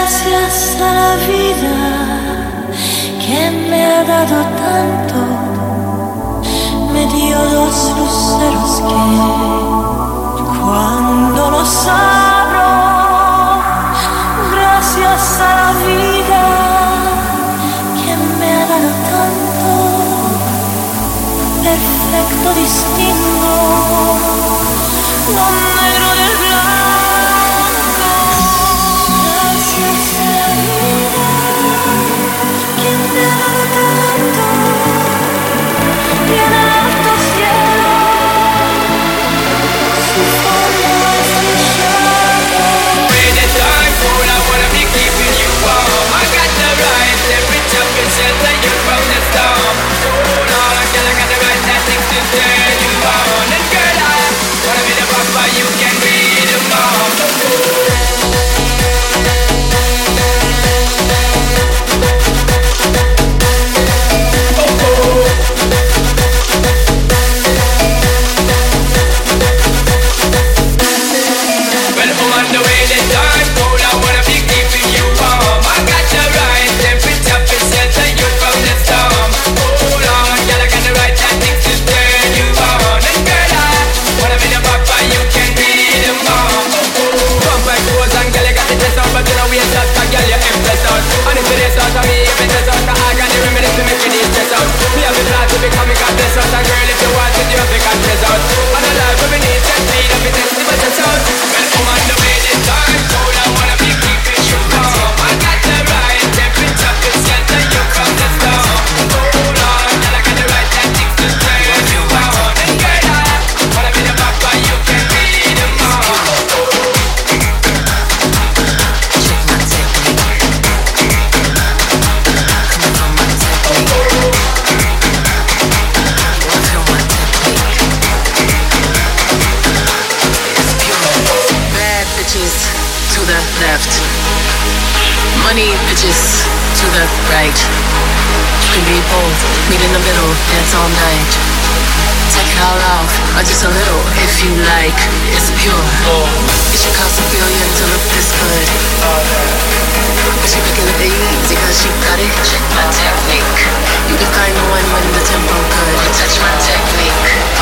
gracias a la vida que me ha dado tanto, me dio dos luceros que cuando los no meet in the middle, dance all night. Take it all off, or just a little, if you like. It's pure. It should cost a billion to look this good. But she making it easy, cause she got it. Check my technique. You can find the one when the tempo good. Touch my technique.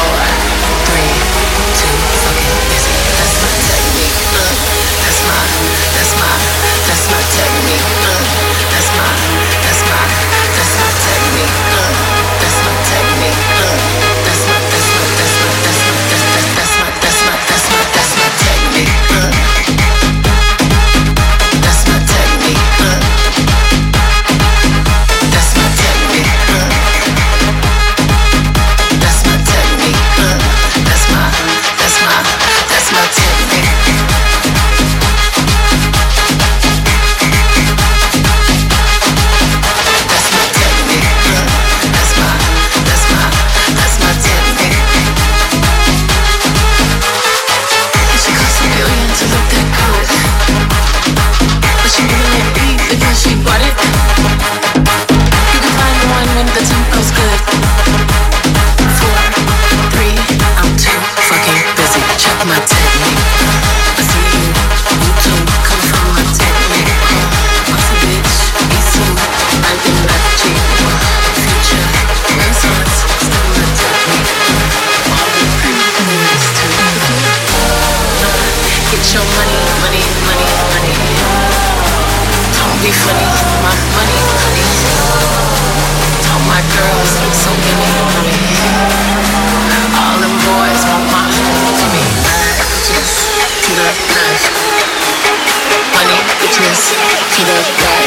nice to the guy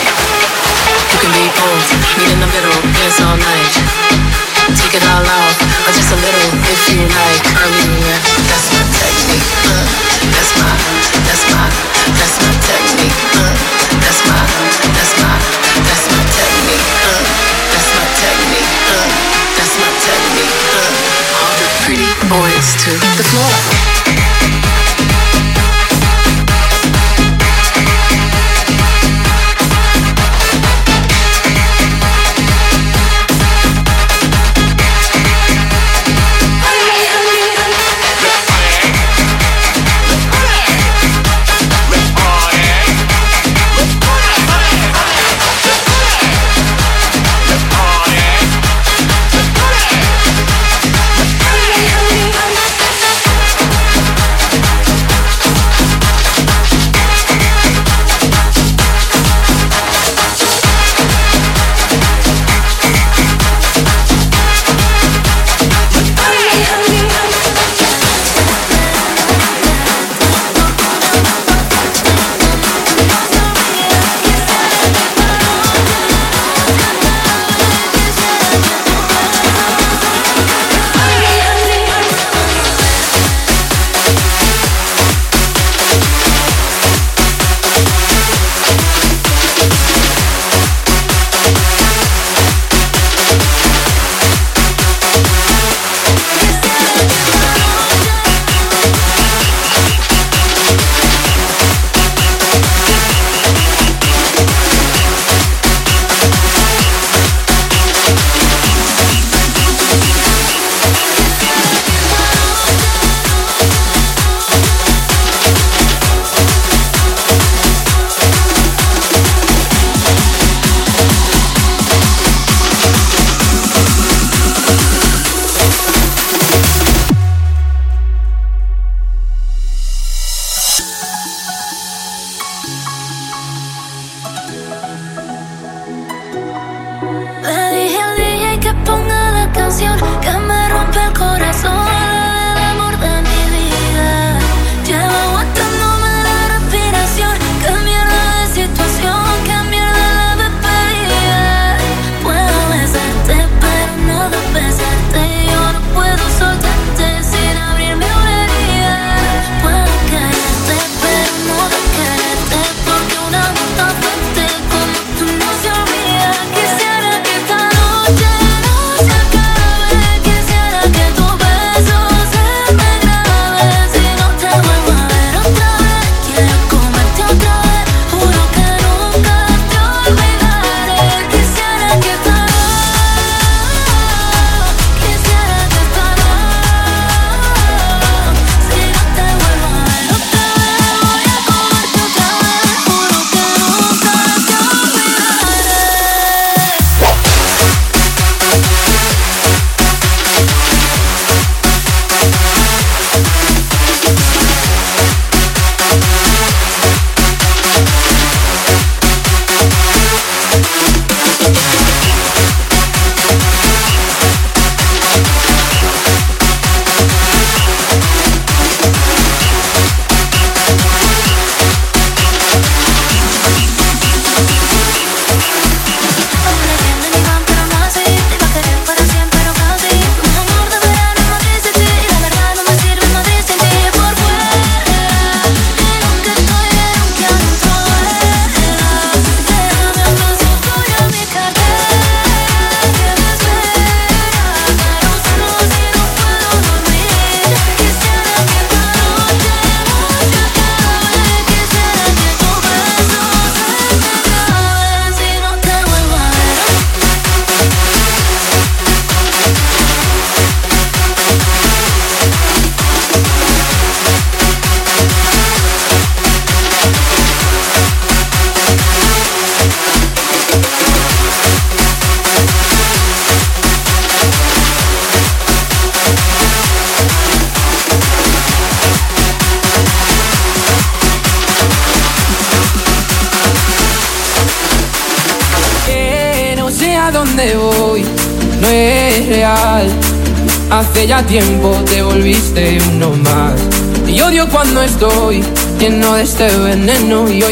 You can be bold, meet in the middle, dance all night. Take it all out, or just a little if you like. Earlier, that's my technique. Uh, that's my, that's my, that's my technique. Uh, that's my, that's my, that's my technique. Uh, that's my technique. Uh, that's my technique. Uh, all the pretty boys to the floor.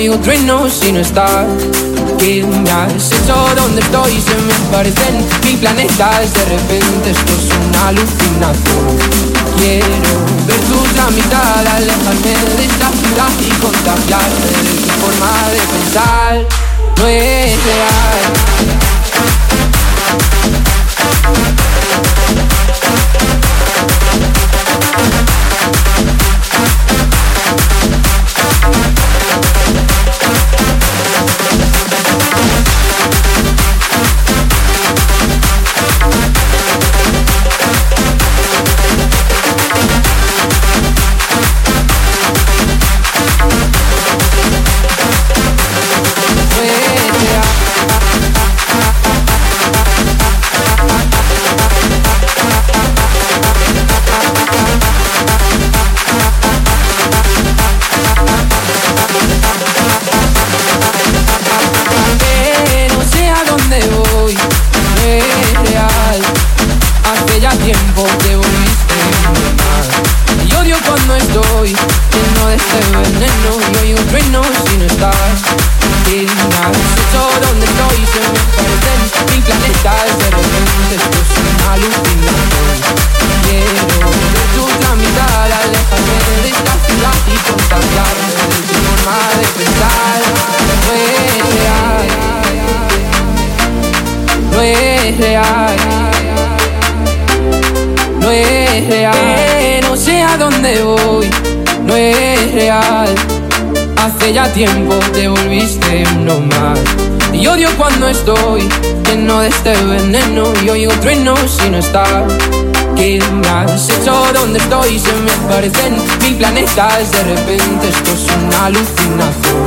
Trueno si no estás. ¿Qué me has hecho? ¿Dónde estoy? Se me parecen mil planetas. De repente esto es una alucinación. Quiero ver tu tramitada, alejarme de esta ciudad y contagiarme de tu forma de pensar. No es real. Tiempo te volviste uno más. Y odio cuando estoy lleno de este veneno y oigo trueno si no estás. ¿Qué me has hecho? ¿Dónde estoy? Se me parecen mil planetas. De repente esto es una alucinación.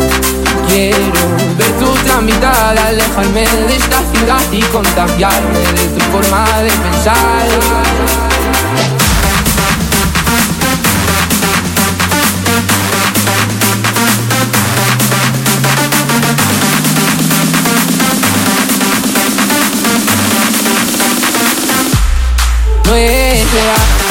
Quiero ver tu tramitada, alejarme de esta ciudad y contagiarme de tu forma de pensar. To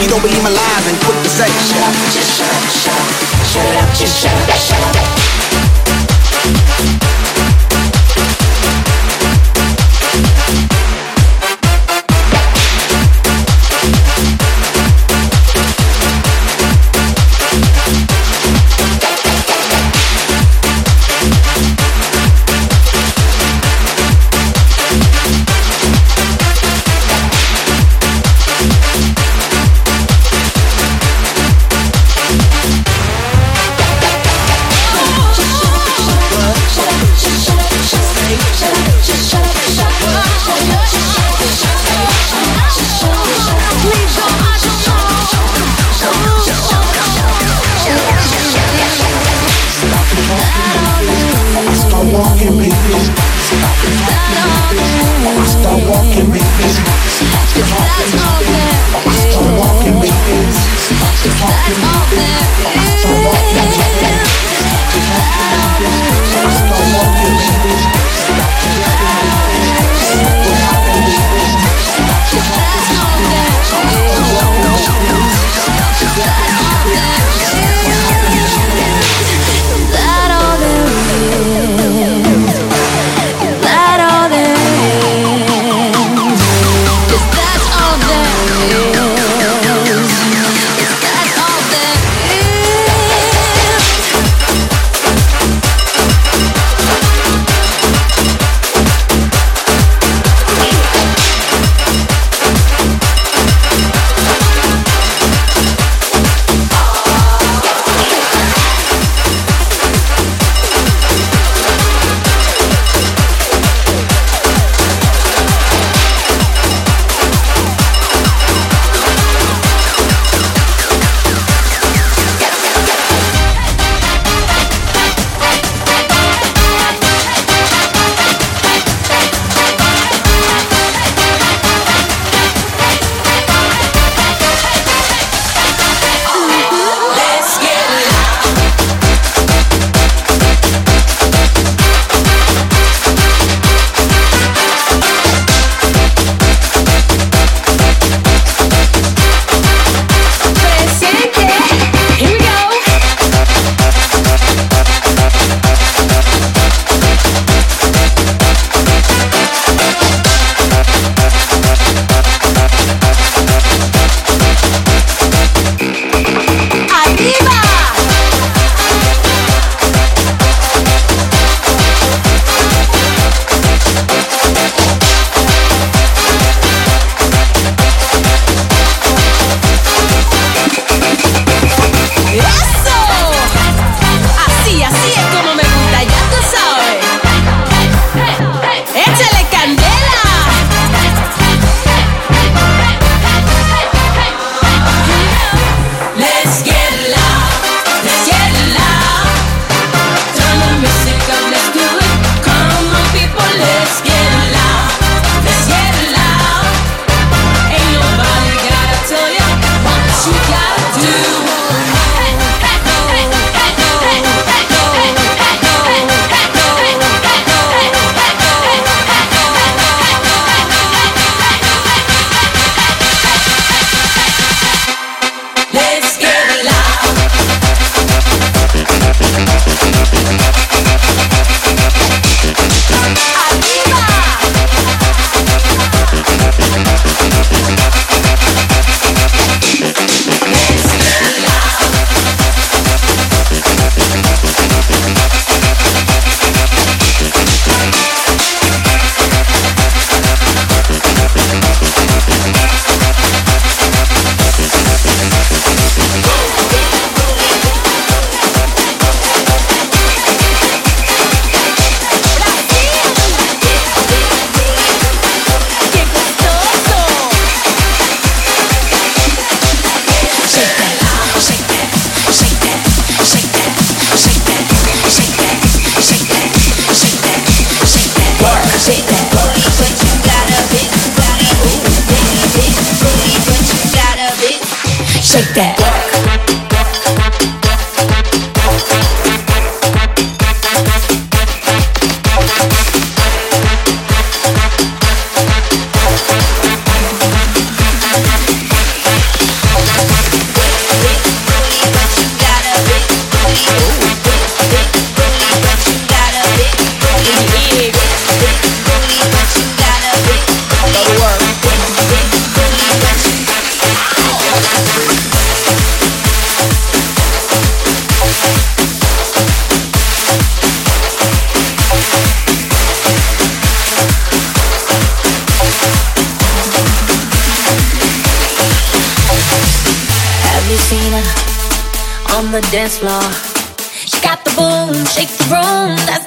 you don't believe my lies and quit to say, shut up, just shut up, shut up, shut up, just shut up, shut up.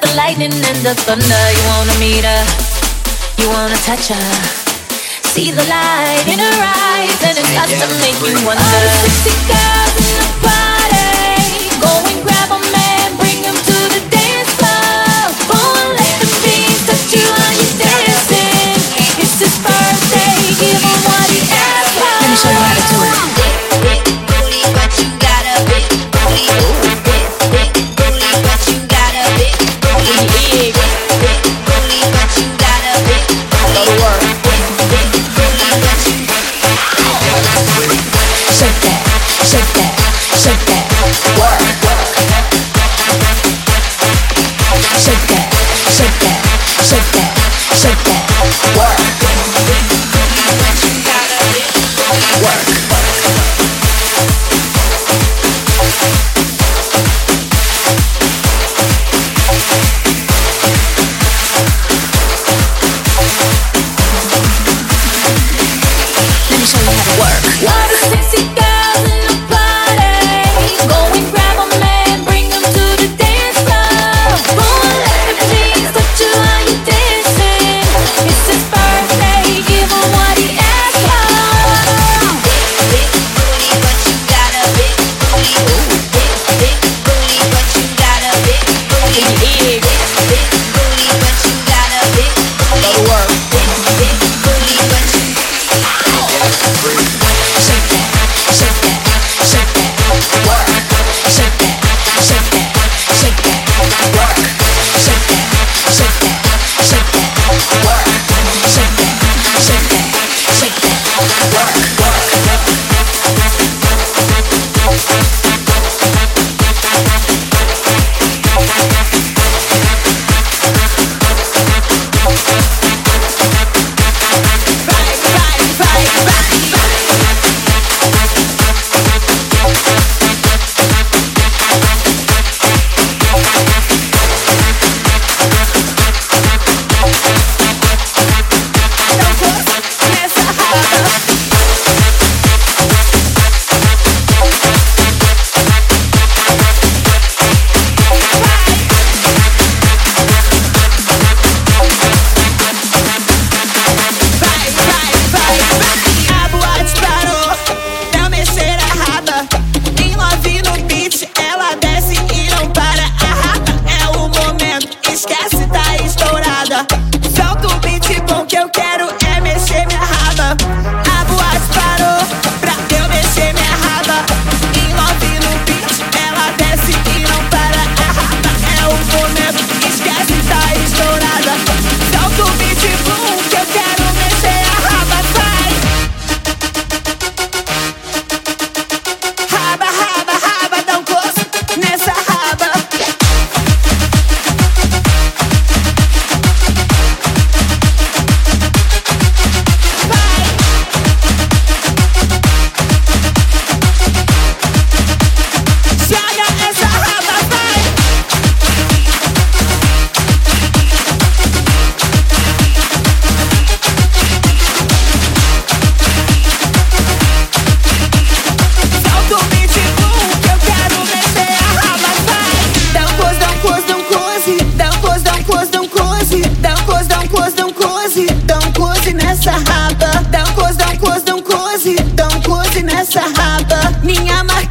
The lightning and the thunder. You wanna meet her, you wanna touch her. See the light in her eyes, and it starts to make you wonder. Oh, All the sexy girls in the party, nessa raba. Dá um close, dá um close, dá um close, dá um close nessa raba. Minha marca